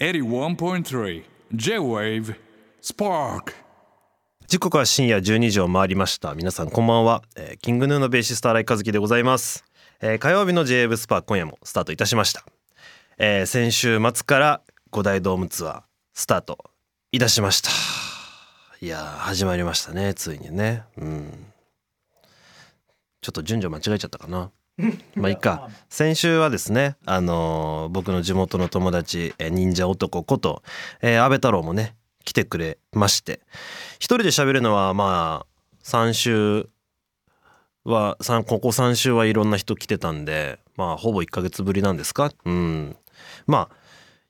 81.3 J-Wave Spark. 時刻は深夜12時を回りました。皆さんこんばんは、えーキングヌーのベーシスト新井和樹でございます、えー火曜日の j w スパー今夜もスタートいたしました、えー先週末から五大ドームツアースタートいたしました。いやー始まりましたねついにね。うん。ちょっと順序間違えちゃったかな。まあいいか。先週はですねあのー僕の地元の友達忍者男こと、えー安倍太郎もね来てくれまして。一人で喋るのはまあ3週はここ3週はいろんな人来てたんでまあほぼ1ヶ月ぶりなんですか？うん。まあ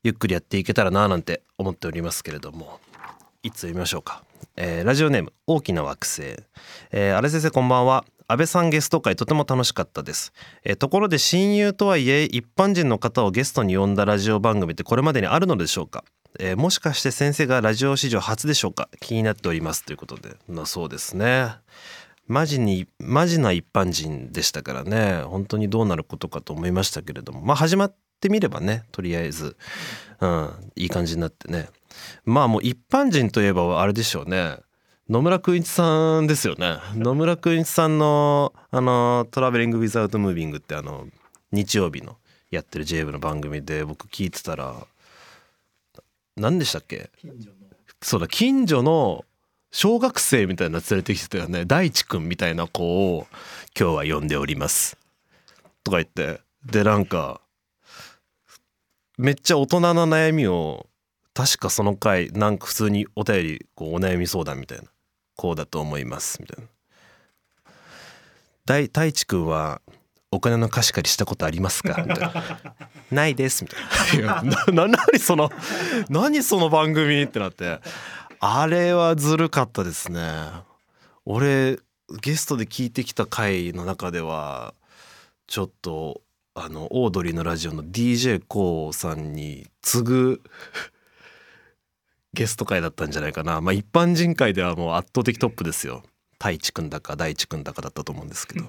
ゆっくりやっていけたらななんて思っておりますけれども。いつ読みましょうか、えーラジオネーム大きな惑星、えー、荒井先生こんばんは。安倍さんゲスト会とても楽しかったです、えところで親友とはいえ一般人の方をゲストに呼んだラジオ番組ってこれまでにあるのでしょうか？えーもしかして先生がラジオ史上初でしょうか？気になっておりますということでまあそうですね。マジにマジな一般人でしたからね。本当にどうなることかと思いましたけれども。まあ始まってみればねとりあえず、うん、いい感じになってね。まあもう一般人といえばあれでしょうね。野村くんいちさんですよね。野村くんいちさんのあの「トラベリング・ウィザウト・ムービング」ってあの日曜日のやってる JV の番組で僕聞いてたら何でしたっけ？そうだ近所の小学生みたいな連れてきてたよね。大地くんみたいな子を今日は呼んでおります。とか言って。でなんかめっちゃ大人な悩みを確かその回なんか普通にお便りこうお悩み相談みたいな。こうだと思います。みたいな。大大地くんはお金の貸し借りしたことありますか？みたいな「ないです」みたいな「いやなな何その何その番組?」ってなって。あれはずるかったですね。俺ゲストで聞いてきた回の中ではちょっとあのオードリーのラジオの d j k o さんに次ぐゲスト回だったんじゃないかな。まあ一般人会ではもう圧倒的トップですよ。太一くんだか大地くんだかだったと思うんですけど。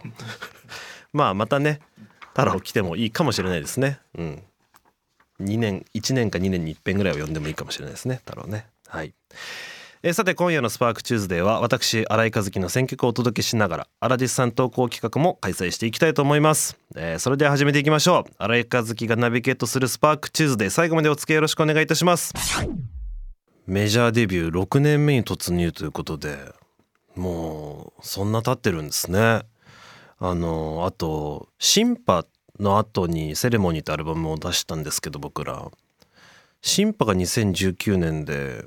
まあまたね太郎来てもいいかもしれないですね。うん。2年1年か2年に一遍ぐらいは呼んでもいいかもしれないですね。太郎ね。はい。えーさて今夜の SPARK TUESDAY は私新井和樹の選曲をお届けしながらアラディスさん投稿企画も開催していきたいと思います、えーそれでは始めていきましょう。新井和樹がナビゲートする SPARK TUESDAY 最後までお付き合いよろしくお願いいたしますメジャーデビュー6年目に突入ということでもうそんな経ってるんですね。あのあと「シンパ」の後に「セレモニー」ってアルバムを出したんですけど僕ら。シンパが2019年で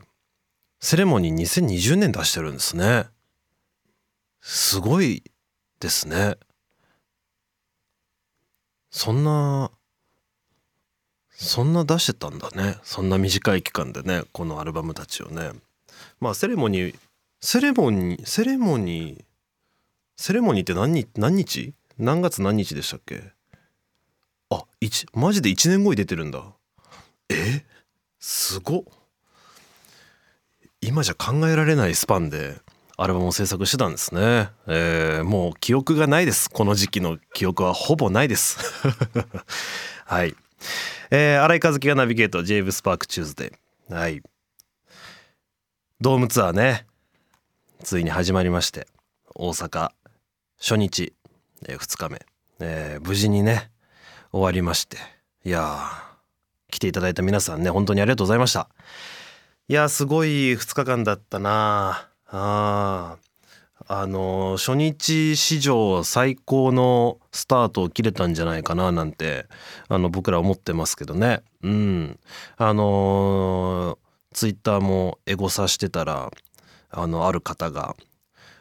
セレモニー2020年出してるんですね。すごいですね。そんなそんな出してたんだね。そんな短い期間でねこのアルバムたちをね。まあセレモニーセレモニーセレモニーセレモニーって何日何日？何月何日でしたっけ？あ一マジで1年後に出てるんだ。え？すごっ。今じゃ考えられないスパンでアルバムを制作してたんですね、えーもう記憶がないです。この時期の記憶はほぼないです。はい。えー、新井和樹がナビゲート j ブスパークチューズデー。はい。ドームツアーね。ついに始まりまして。大阪初日、え2日目、えー無事にね終わりまして。いや来ていただいた皆さんね本当にありがとうございました。いやすごい2日間だったなあー。あの初日史上最高のスタートを切れたんじゃないかななんてあの僕ら思ってますけどね。うん。あのーツイッターもエゴサしてたらあのある方が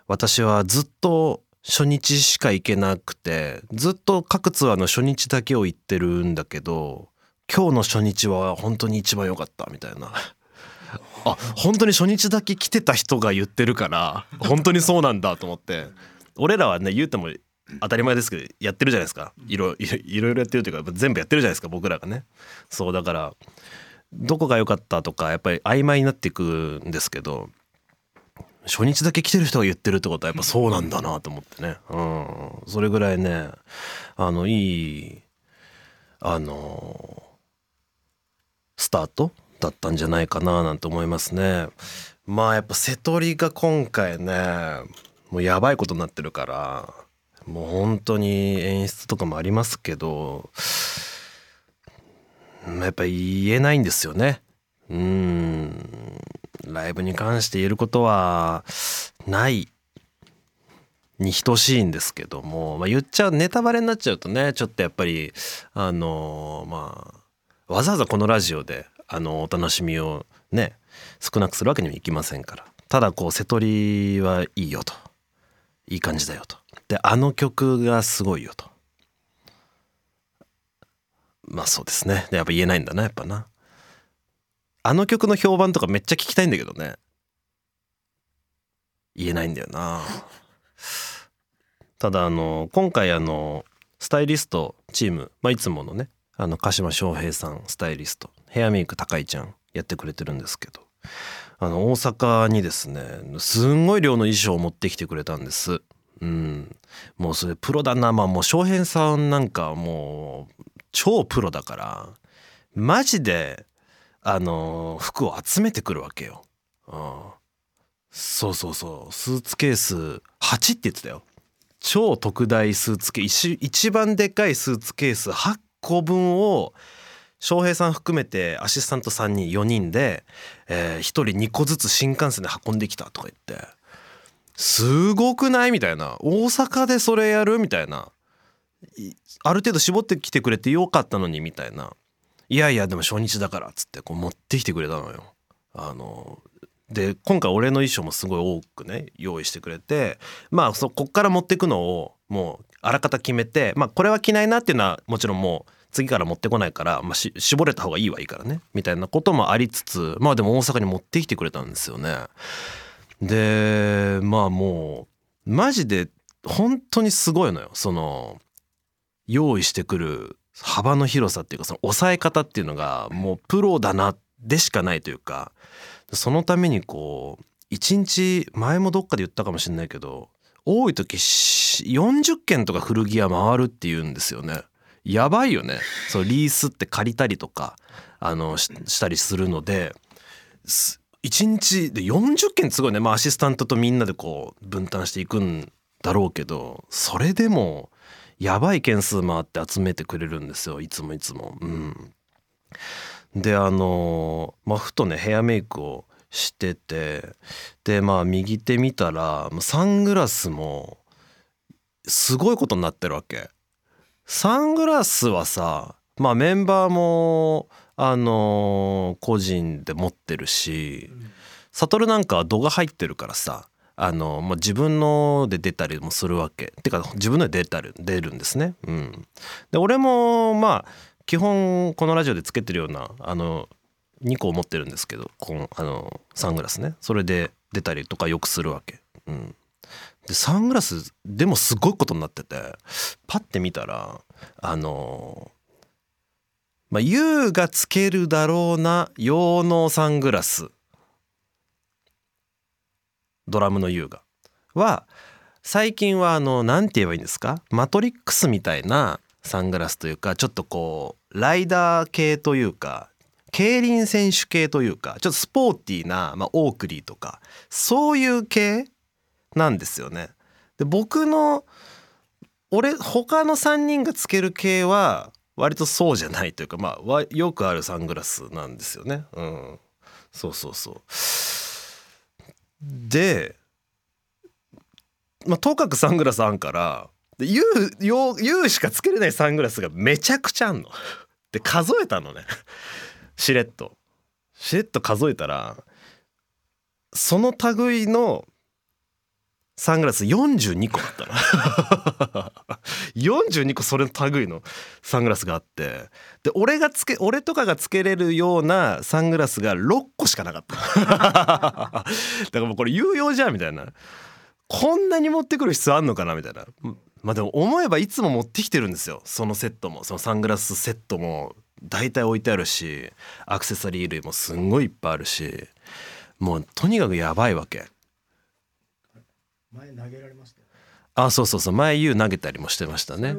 私はずっと初日しか行けなくてずっと各ツアーの初日だけを行ってるんだけど今日の初日は本当に一番良かったみたいな。あ本当に初日だけ来てた人が言ってるから本当にそうなんだと思って。俺らはね言うても当たり前ですけどやってるじゃないですか。いろいろやってるというか全部やってるじゃないですか僕らがね。そうだからどこが良かったとかやっぱり曖昧になっていくんですけど初日だけ来てる人が言ってるってことはやっぱそうなんだなと思ってね。うん。それぐらいねあのいいあのスタートだったんじゃないかななんて思いますね。まあやっぱ瀬戸りが今回ねもうやばいことになってるからもう本当に演出とかもありますけどやっぱ言えないんですよね。うんライブに関して言えることはないに等しいんですけども、まあ、言っちゃうネタバレになっちゃうとねちょっとやっぱりあのまあわざわざこのラジオであのお楽しみをね少なくするわけにもいきませんから。ただこう瀬戸りはいいよと。いい感じだよと。であの曲がすごいよと。まあそうですね。でやっぱ言えないんだなやっぱな。あの曲の評判とかめっちゃ聞きたいんだけどね。言えないんだよな。ただあの今回あのスタイリストチーム、まあ、いつものねあの鹿島翔平さんスタイリストヘアメイク高井ちゃんやってくれてるんですけど。あの大阪にですねすんごい量の衣装を持ってきてくれたんです。うん。もうそれプロだなまあもう翔平さんなんかもう超プロだからマジであの服を集めてくるわけよ、うん、そうそうそう。スーツケース8って言ってたよ。超特大スーツケース一番でかいスーツケース8個分を翔平さん含めてアシスタント3人4人で、え、1人2個ずつ新幹線で運んできたとか言ってすごくない？みたいな。大阪でそれやる？みたいな。ある程度絞ってきてくれてよかったのにみたいな。いやいやでも初日だからっつってこう持ってきてくれたのよ。あので今回俺の衣装もすごい多くね用意してくれてまあそこっから持ってくのをもうあらかた決めてまあこれは着ないなっていうのはもちろんもう次から持ってこないから、まあ、絞れた方がいいはいいからねみたいなこともありつつまあでも大阪に持ってきてくれたんですよね。でまあもうマジで本当にすごいのよその用意してくる幅の広さっていうかその抑え方っていうのがもうプロだなでしかないというかそのためにこう一日前もどっかで言ったかもしれないけど多い時40件とか古着屋回るっていうんですよね。やばいよね。そうリースって借りたりとかあのしたりするので1日で40件すごいね、まあ、アシスタントとみんなでこう分担していくんだろうけどそれでもやばい件数回って集めてくれるんですよ。いつもいつも。うん、であのまあふとねヘアメイクをしててでまあ右手見たらサングラスもすごいことになってるわけ。サングラスはさまあメンバーもあのー、個人で持ってるし悟なんかは度が入ってるからさあの、まあ、自分ので出たりもするわけてか自分ので出たり出るんですね。うん、で俺もまあ基本このラジオでつけてるようなあの2個持ってるんですけどこのあのサングラスねそれで出たりとかよくするわけ。うん、でサングラスでもすごいことになっててパッて見たらあのまあ YOU がつけるだろうな用のサングラス。ドラムの優雅。は最近はあの何て言えばいいんですか？マトリックスみたいなサングラスというかちょっとこうライダー系というか競輪選手系というかちょっとスポーティーな、まあ、オークリーとかそういう系なんですよね。で僕の俺他の3人がつける系は割とそうじゃないというかまあよくあるサングラスなんですよね。うん、そうそうそう。で、まあ、とかくサングラスあんからユうユうしかつけれないサングラスがめちゃくちゃあんの。で数えたのね しれっと。しれっと数えたらその類のサングラス42個あったな。42個それの類のサングラスがあって。で俺がつけ俺とかがつけれるようなサングラスが6個しかなかった。だからもうこれ有用じゃんみたいな。こんなに持ってくる必要あんのかなみたいな。まあでも思えばいつも持ってきてるんですよ。そのセットも。そのサングラスセットも。大体置いてあるしアクセサリー類もすんごいいっぱいあるし。もうとにかくやばいわけ。前投げられましたあそうそうそう。前優投げたりもしてましたね。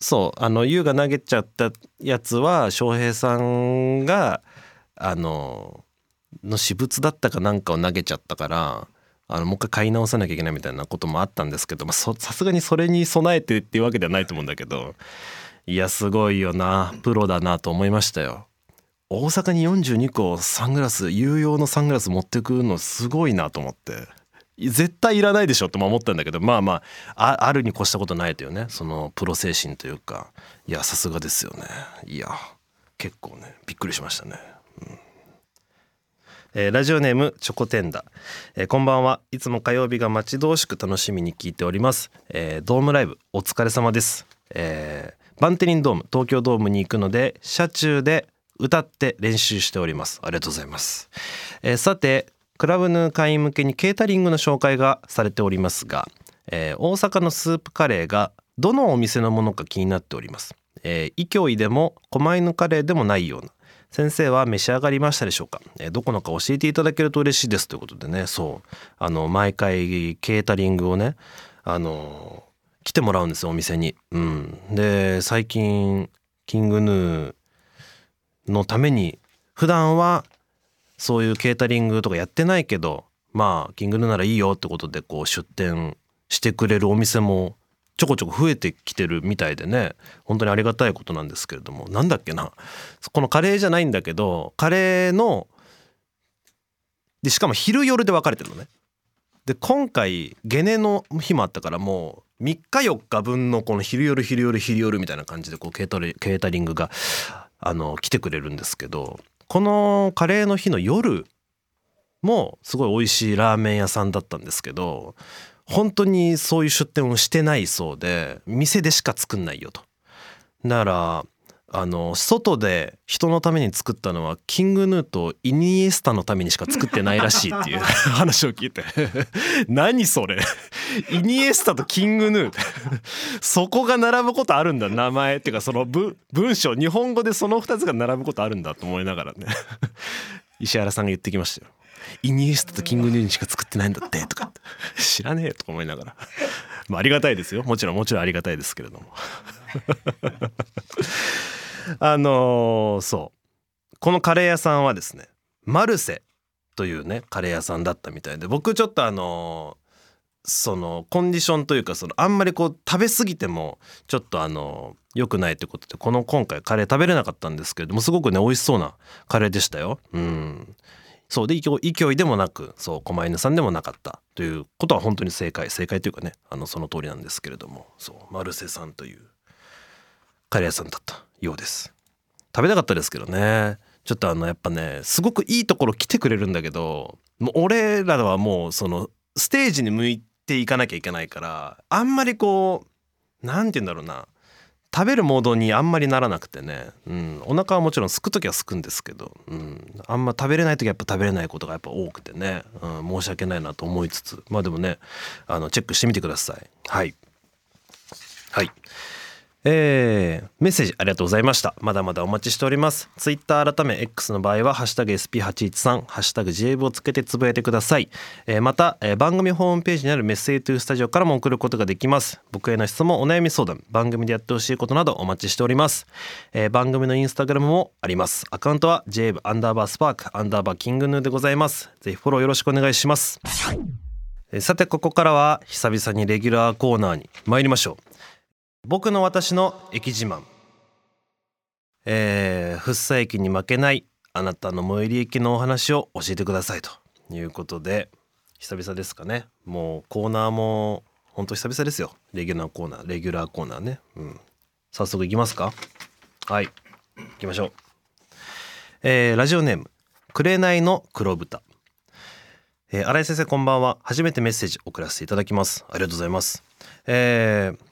そう。あの優が投げちゃったやつは翔平さんがあのの私物だったかなんかを投げちゃったからあのもう一回買い直さなきゃいけないみたいなこともあったんですけどまあそさすがにそれに備えてっていうわけではないと思うんだけどいやすごいよな。プロだなと思いましたよ。大阪に42個サングラス有用のサングラス持ってくのすごいなと思って絶対いらないでしょって思ったんだけどまあまああるに越したことないというねそのプロ精神というかいやさすがですよね。いや結構ねびっくりしましたね。うん。えーラジオネームチョコテンダ、えーこんばんは。いつも火曜日が待ち遠しく楽しみに聞いております、えードームライブお疲れ様です、えーバンテリンドーム東京ドームに行くので車中で歌って練習しております。ありがとうございます、えーさてクラブヌー会員向けにケータリングの紹介がされておりますが、えー大阪のスープカレーがどのお店のものか気になっております、えー、イキョイでも狛犬カレーでもないような。先生は召し上がりましたでしょうか、えーどこのか教えていただけると嬉しいですということでね。そう。あの毎回ケータリングをねあの来てもらうんですよお店に。うん、で最近キングヌーのために普段はそういうケータリングとかやってないけどまあキングヌーならいいよってことでこう出店してくれるお店もちょこちょこ増えてきてるみたいでね。本当にありがたいことなんですけれども。なんだっけな。このカレーじゃないんだけどカレーのでしかも昼夜で分かれてるのね。で今回ゲネの日もあったからもう3日4日分のこの昼夜昼夜昼夜みたいな感じでこうケータリケータリングがあの来てくれるんですけど。このカレーの日の夜もすごい美味しいラーメン屋さんだったんですけど本当にそういう出店をしてないそうで店でしか作んないよと。だからあの外で人のために作ったのはキングヌーとイニエスタのためにしか作ってないらしいっていう 話を聞いて。何それ？イニエスタとキングヌー そこが並ぶことあるんだ名前っていうかその文章日本語でその2つが並ぶことあるんだと思いながらね。石原さんが言ってきましたよ。イニエスタとキングヌーにしか作ってないんだってとか知らねえとか思いながら。まあありがたいですよ。もちろんもちろんありがたいですけれども。あのーそう。このカレー屋さんはですねマルセというねカレー屋さんだったみたいで僕ちょっとあのーそのコンディションというかそのあんまりこう食べ過ぎてもちょっとあの良くないということでこの今回カレー食べれなかったんですけれどもすごくね美味しそうなカレーでしたよ。うんそう。で勢いでもなくそう狛犬さんでもなかったということは本当に正解正解というかねあのその通りなんですけれどもそうマルセさんというカレー屋さんだったようです。食べたかったですけどね。ちょっとあのやっぱねすごくいいところ来てくれるんだけどもう俺らはもうそのステージに向いていかなきゃいけないからあんまりこうなんて言うんだろうな。食べるモードにあんまりならなくてね、うん、お腹はもちろんすく時はすくんですけど、うん、あんま食べれない時はやっぱ食べれないことがやっぱ多くてね、うん、申し訳ないなと思いつつ。まあでもねあのチェックしてみてください。はい。はい。えーメッセージありがとうございました。まだまだお待ちしております。ツイッター改め X の場合はハッシュタグ SP813 ハッシュタグ JV をつけてつぶやいてください、えーまた、えー番組ホームページにあるメッセージトゥースタジオからも送ることができます。僕への質問お悩み相談番組でやってほしいことなどお待ちしております、えー番組のインスタグラムもあります。アカウントは JV アンダーバースパークアンダーバーキングヌーでございます。ぜひフォローよろしくお願いします。えーさてここからは久々にレギュラーコーナーに参りましょう。僕の私の駅自慢。えー、福生駅に負けないあなたの最寄り駅のお話を教えてくださいということで久々ですかね。もうコーナーも本当久々ですよ。レギュラーコーナーレギュラーコーナーね。うん。早速いきますか？はい。行きましょう。えー、ラジオネーム紅の黒豚。えー、新井先生こんばんは。初めてメッセージ送らせていただきます。ありがとうございます。えー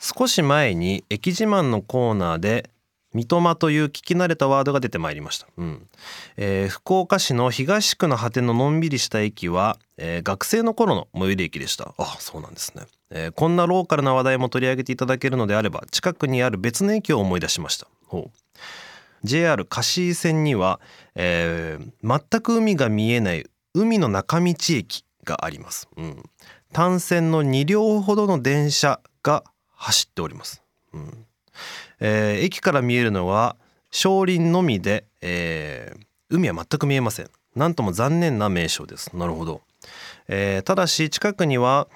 少し前に駅自慢のコーナーで三笘という聞き慣れたワードが出てまいりました、うん。えー福岡市の東区の果てののんびりした駅は、えー学生の頃の最寄り駅でした。あそうなんですね、えーこんなローカルな話題も取り上げていただけるのであれば近くにある別の駅を思い出しました。ほう。JR 貸井線には、えー全く海が見えない海の中道駅があります、うん、単線の2両ほどの電車が走っております、うん。えー駅から見えるのは少林のみで、えー海は全く見えません。なんとも残念な名称です。なるほど、えーただし近くには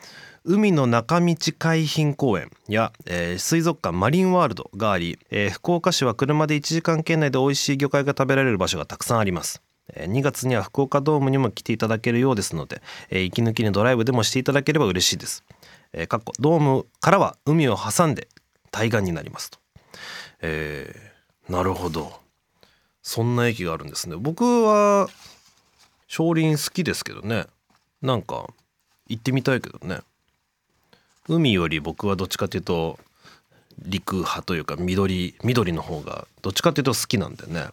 海の中道海浜公園や、えー水族館マリンワールドがあり、えー福岡市は車で1時間圏内で美味しい魚介が食べられる場所がたくさんあります。え2月には福岡ドームにも来ていただけるようですので、えー息抜きにドライブでもしていただければ嬉しいです。えーかっこドームからは海を挟んで対岸になりますと。えーなるほど。そんな駅があるんですね。僕は少林好きですけどね。なんか行ってみたいけどね。海より僕はどっちかというと陸派というか緑緑の方がどっちかというと好きなんでね。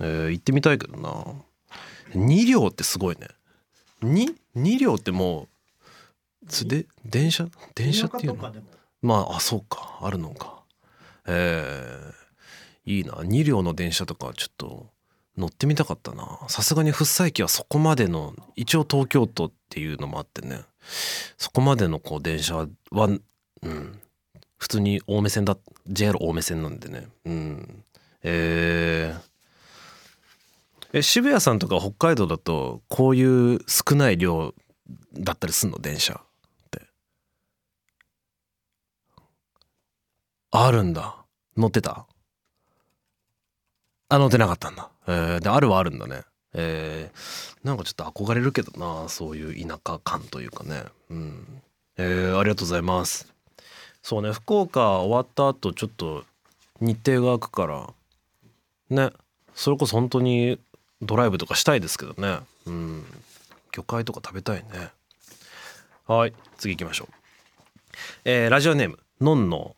えー行ってみたいけどな2両ってすごいね 2, 2両ってもうつで電車？電車っていうの？まああそうか。あるのか。えー、いいな。2両の電車とかちょっと乗ってみたかったな。さすがに福生駅はそこまでの一応東京都っていうのもあってね。そこまでのこう電車はうん。普通に青梅線だ JR 青梅線なんでね。うん。えーえ渋谷さんとか北海道だとこういう少ない量だったりすんの？電車ってあるんだ。乗ってた？あ乗ってなかったんだ。えー、であるはあるんだね。えー、なんかちょっと憧れるけどなそういう田舎感というかね。うん。えー、ありがとうございます。そうね福岡終わった後ちょっと日程が空くからねそれこそ本当にドライブとかしたいですけどね。うん。魚介とか食べたいね。はい次行きましょう。えーラジオネームのんの。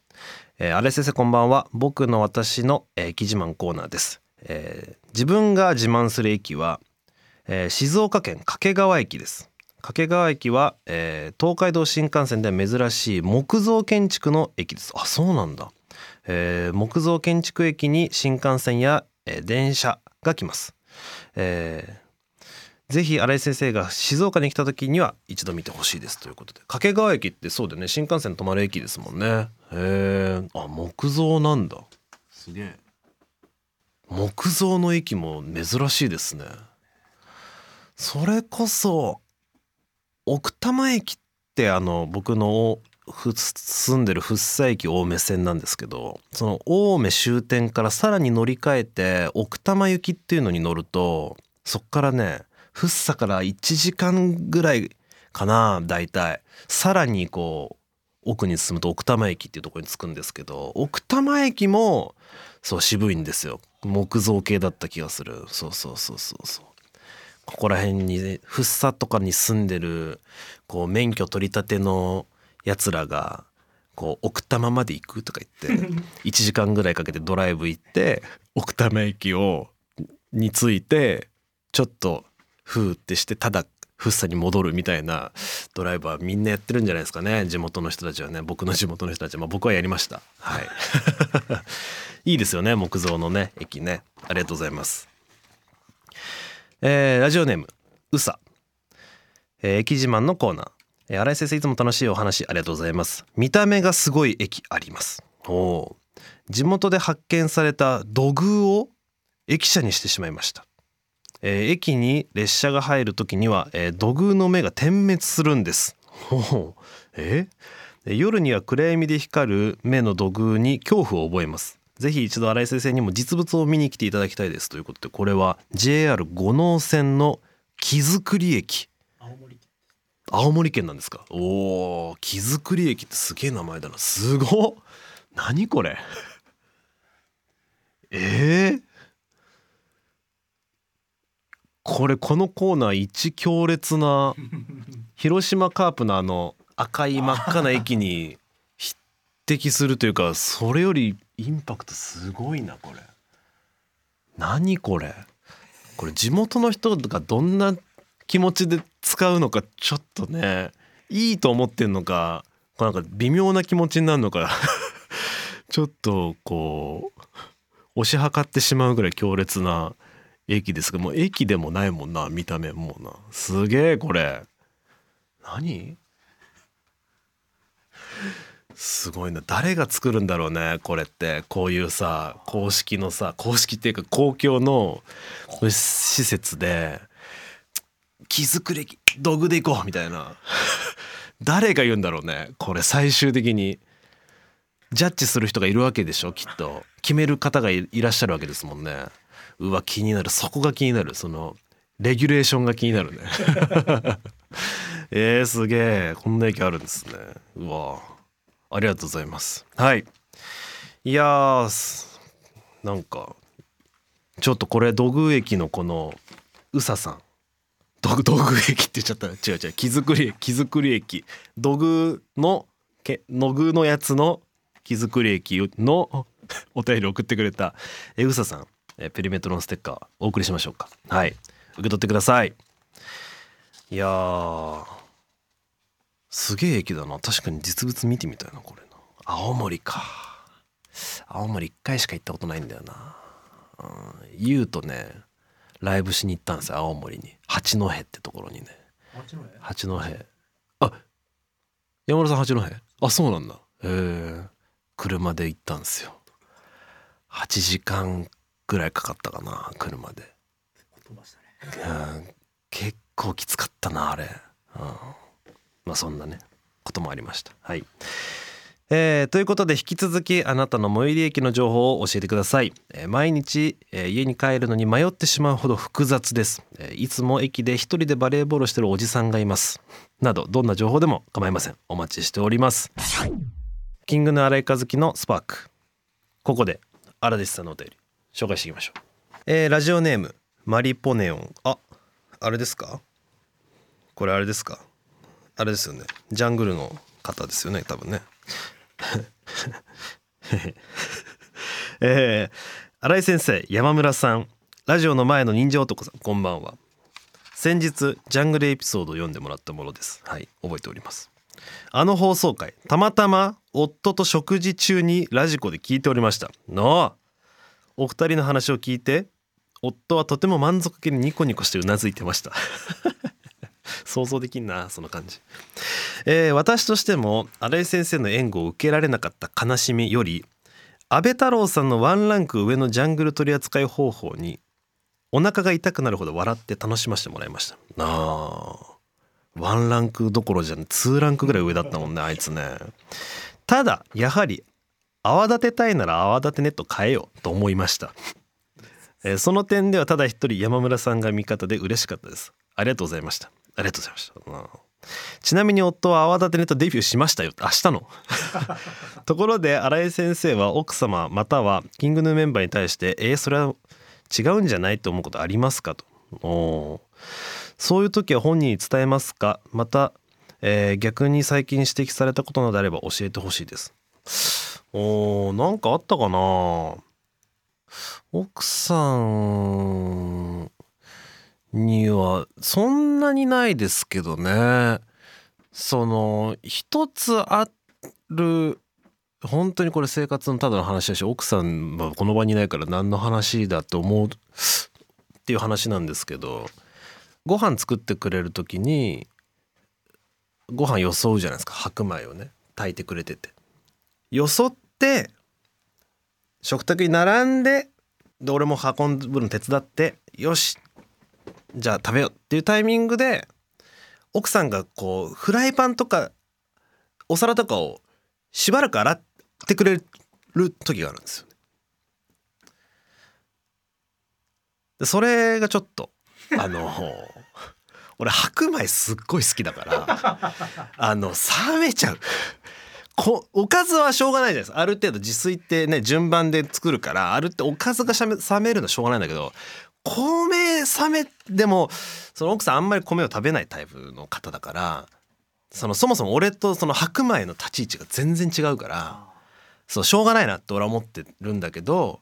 えー、あれ先生こんばんは。僕の私の、えー、自慢コーナーです、えー自分が自慢する駅は、えー静岡県掛川駅です。掛川駅は、えー東海道新幹線で珍しい木造建築の駅です。あそうなんだ、えー木造建築駅に新幹線や、えー電車が来ます、えーぜひ新井先生が静岡に来た時には一度見てほしいですということで。掛川駅ってそうだよね。新幹線止まる駅ですもんね。へえあ木造なんだ。すげえ。木造の駅も珍しいですね。それこそ奥多摩駅ってあの僕のふ住んでる福生駅青梅線なんですけどその青梅終点からさらに乗り換えて奥多摩行きっていうのに乗るとそっからね福生から1時間ぐらいかな大体。さらにこう奥に進むと奥多摩駅っていうところに着くんですけど奥多摩駅もそう渋いんですよ。木造系だった気がする。そうそうそうそうそう。ここら辺に福生とかに住んでるこう免許取り立てのやつらがこう奥多摩まで行くとか言って 1時間ぐらいかけてドライブ行って奥多摩駅をに着いてちょっとふーってしてただ福生に戻るみたいなドライバーみんなやってるんじゃないですかね。地元の人たちはね。僕の地元の人たちは、まあ、僕はやりました。はい。いいですよね。木造のね駅ね。ありがとうございます。えーラジオネームうさ、えー駅自慢のコーナー、えー新井先生いつも楽しいお話ありがとうございます。見た目がすごい駅あります。お地元で発見された土偶を駅舎にしてしまいました。えー駅に列車が入る時には、えー土偶の目が点滅するんです。ほう。え？ー夜には暗闇で光る目の土偶に恐怖を覚えます。ぜひ一度新井先生にも実物を見に来ていただきたいです。ということでこれは JR 五能線の木造駅。青森県青森県なんですか？おお木造駅ってすげえ名前だな。すごっ。何これ？えー、これこのコーナー一強烈な 広島カープのあの赤い真っ赤な駅に匹敵するというかそれよりインパクトすごいなこれ。何これ？これ地元の人がどんな気持ちで使うのかちょっとねいいと思ってんのかなんか微妙な気持ちになるのか ちょっとこう推し量ってしまうぐらい強烈な駅ですがもう駅でもないもんな見た目もうな。すげえこれ。何？すごいな。誰が作るんだろうねこれって。こういうさ公式のさ公式っていうか公共の施設で木作り道具で行こうみたいな。誰が言うんだろうねこれ。最終的に。ジャッジする人がいるわけでしょきっと。決める方がいらっしゃるわけですもんね。うわ気になる。そこが気になる。そのレギュレーションが気になるね。えー、すげえ。こんな駅あるんですね。うわ。ありがとうございます。はい。いやーなんかちょっとこれ土偶駅のこのうささん。土土偶駅って言っちゃった。違う違う。木造り木造り駅。土偶のけ土偶のやつの木造り駅のお便り送ってくれた。えうささん。えペリメトロンステッカーお送りしましょうか。はい。受け取ってください。いやー。すげえ駅だな。確かに実物見てみたいなこれな。青森か。青森1回しか行ったことないんだよな。うん。とねライブしに行ったんですよ青森に。八戸ってところにね。八戸？あ山村さん八戸？あそうなんだ。へえ車で行ったんですよ。8時間ぐらいかかったかな車で、うん、結構きつかったなあれ、うん、まあそんなねこともありました。はい。えー、ということで引き続きあなたの最寄り駅の情報を教えてください、えー、毎日、えー、家に帰るのに迷ってしまうほど複雑です、えー、いつも駅で一人でバレーボールしてるおじさんがいます。などどんな情報でも構いません。お待ちしております。キングの荒井和樹のスパーク。ここで荒弟子さんのお便り紹介していきましょう、えー、ラジオネームマリポネオン。ああれですか？これあれですか？あれですよね。ジャングルの方ですよね多分ね。えー、新井先生山村さん。ラジオの前の忍者男さんこんばんは。先日ジャングルエピソードを読んでもらったものです。はい覚えております。あの放送回たまたま夫と食事中にラジコで聞いておりました。のお二人の話を聞いて夫はとても満足げにニコニコしてうなずいてました。想像できんなその感じ、えー、私としても新井先生の援護を受けられなかった悲しみより安倍太郎さんのワンランク上のジャングル取り扱い方法にお腹が痛くなるほど笑って楽しませてもらいました。なあ。ワンランクどころじゃんツーランクぐらい上だったもんねあいつね。ただやはり泡立てたいなら泡立てネット変えようと思いました、え、その点ではただ一人山村さんが味方で嬉しかったです。ありがとうございました。ありがとうございました、うん。ちなみに夫は泡立てネットデビューしましたよ。明日の。ところで新井先生は奥様またはキングヌーメンバーに対してえー、それは違うんじゃないと思うことありますかと。おそういう時は本人に伝えますか？また、えー、逆に最近指摘されたことなどあれば教えてほしいです。おなんかあったかな。奥さんにはそんなにないですけどね。その一つある本当にこれ生活のただの話だし奥さんはこの場にいないから何の話だと思うっていう話なんですけどご飯作ってくれる時にご飯よそうじゃないですか。白米をね炊いてくれてて。よそって食卓に並んでで俺も運ぶの手伝ってよしじゃあ食べようっていうタイミングで奥さんがこうフライパンとかお皿とかをしばらく洗ってくれる時があるんですよ、ね。でそれがちょっとあの俺白米すっごい好きだからあの冷めちゃうこおかずはしょうがないじゃないですかある程度自炊ってね順番で作るからあるっておかずが冷めるのはしょうがないんだけど米冷めでもその奥さんあんまり米を食べないタイプの方だからそのそもそも俺とその白米の立ち位置が全然違うからそうしょうがないなって俺は思ってるんだけど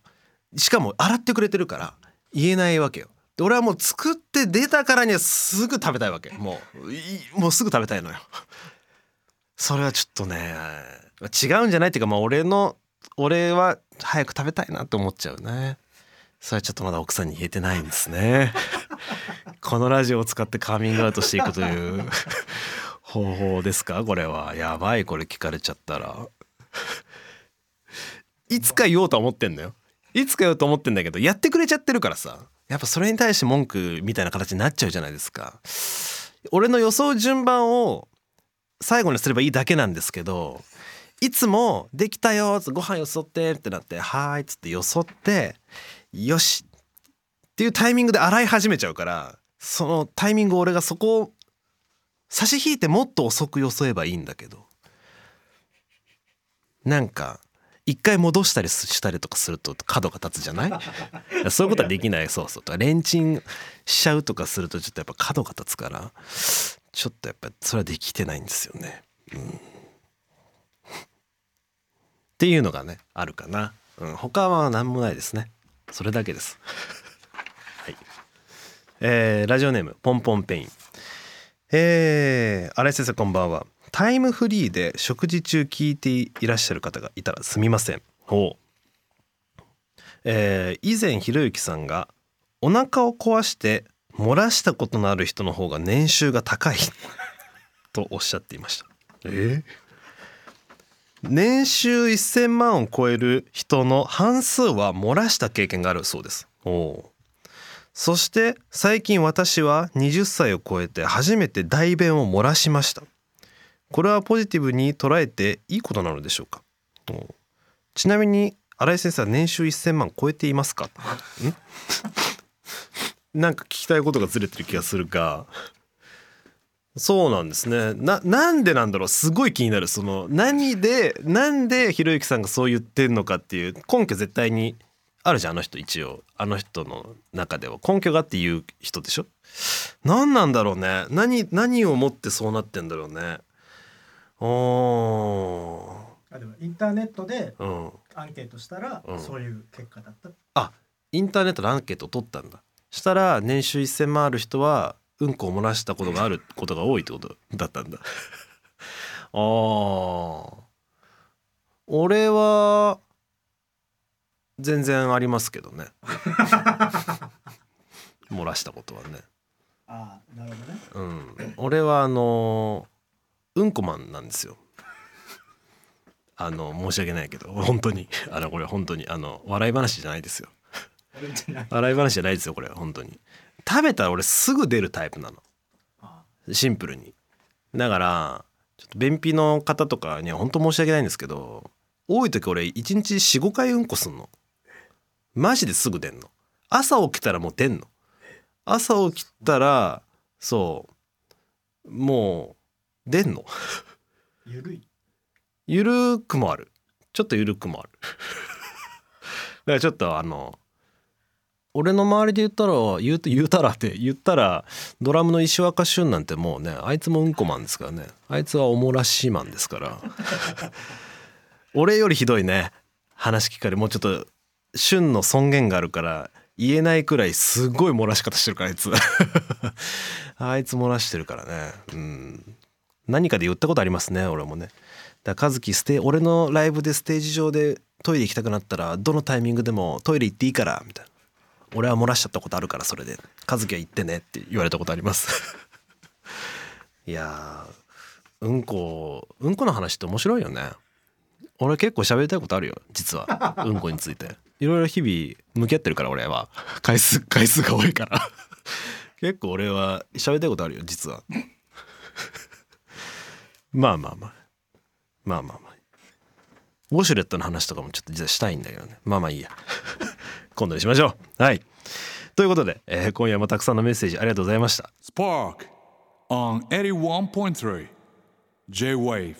しかも洗ってくれてるから言えないわけよ。で俺はもう作って出たからにはすぐ食べたいわけもうもうすぐ食べたいのよ。それはちょっとね違うんじゃないっていうかまあ俺の俺は早く食べたいなって思っちゃうね。それはちょっとまだ奥さんに言えてないんですね。このラジオを使ってカーミングアウトしていくという方法ですか？これは。やばいこれ聞かれちゃったら。いつか言おうとは思ってんだよ。いつか言おうと思ってんだけどやってくれちゃってるからさ。やっぱそれに対して文句みたいな形になっちゃうじゃないですか。俺の予想順番を最後にすればいいだけなんですけどいつも「できたよ」ご飯よそってってなって「はーい」っつってよそってよしっていうタイミングで洗い始めちゃうからそのタイミング俺がそこを差し引いてもっと遅くよそえばいいんだけどなんか一回戻したりしたりとかすると角が立つじゃない？そういうことはできない。そうそう。とかレンチンしちゃうとかするとちょっとやっぱ角が立つからちょっとやっぱそれはできてないんですよね。うん、っていうのがねあるかな、うん、他は何もないですね。それだけです。はい。えー、ラジオネームポンポンペイン。えー、新井先生こんばんは。タイムフリーで食事中聞いていらっしゃる方がいたらすみません。ほう、えー、以前ひろゆきさんがお腹を壊して漏らしたことのある人の方が年収が高い。とおっしゃっていました。え？年収1,000万を超える人の半数は漏らした経験があるそうです。おそして最近私は20歳を超えて初めて代弁を漏らしました。これはポジティブに捉えていいことなのでしょうか？ちなみに新井先生は年収1,000万超えていますか？んなんか聞きたいことがずれてる気がするがそうなんですね。ななんでなんだろう。すごい気になる。その何でなんでひろゆきさんがそう言ってんのかっていう根拠絶対にあるじゃんあの人一応。あの人の中では。根拠があって言う人でしょ？何なんだろうね。何何をもってそうなってんだろうね。おあでもインターネットでうん。アンケートしたら、うん。そういう結果だった。あインターネットのアンケートを取ったんだしたら年収1,000万ある人はうんこを漏らしたことがあることが多いってことだったんだ。あー。俺は全然ありますけどね。漏らしたことはね。ああなるほどね。うん。俺はあのうんこマンなんですよ。あの申し訳ないけど本当に。あのこれ本当にあの笑い話じゃないですよ笑い話じゃないですよこれ本当に。食べたら俺すぐ出るタイプなの。あシンプルに。だからちょっと便秘の方とかには本当申し訳ないんですけど多い時俺1日45回うんこすんの。マジですぐ出んの。朝起きたらもう出んの。朝起きたらそうもう出んの。ゆるい。ゆるくもある。ちょっとゆるくもある。だからちょっとあの俺の周りで言ったら言う言うたらって言ったらドラムの石若俊なんてもうねあいつもうんこマンですからね。あいつはおもらしマンですから。俺よりひどいね。話聞かれもうちょっと俊の尊厳があるから言えないくらいすごい漏らし方してるからあいつ。あいつ漏らしてるからね。うん。何かで言ったことありますね俺もね。だから和樹ステ俺のライブでステージ上でトイレ行きたくなったらどのタイミングでもトイレ行っていいからみたいな。俺は漏らしちゃったことあるからそれで。和樹は行ってねって言われたことあります。いやうんこうんこの話って面白いよね。俺結構喋りたいことあるよ実は。うんこについて。いろいろ日々向き合ってるから俺は。回数回数が多いから。結構俺は喋りたいことあるよ実は。まあまあまあ。まあまあまあ。ウォシュレットの話とかもちょっと実はしたいんだけどね。まあまあいいや。今度にしましょう。はい。ということで、えー今夜もたくさんのメッセージありがとうございました。Spark on 81.3 J Wave.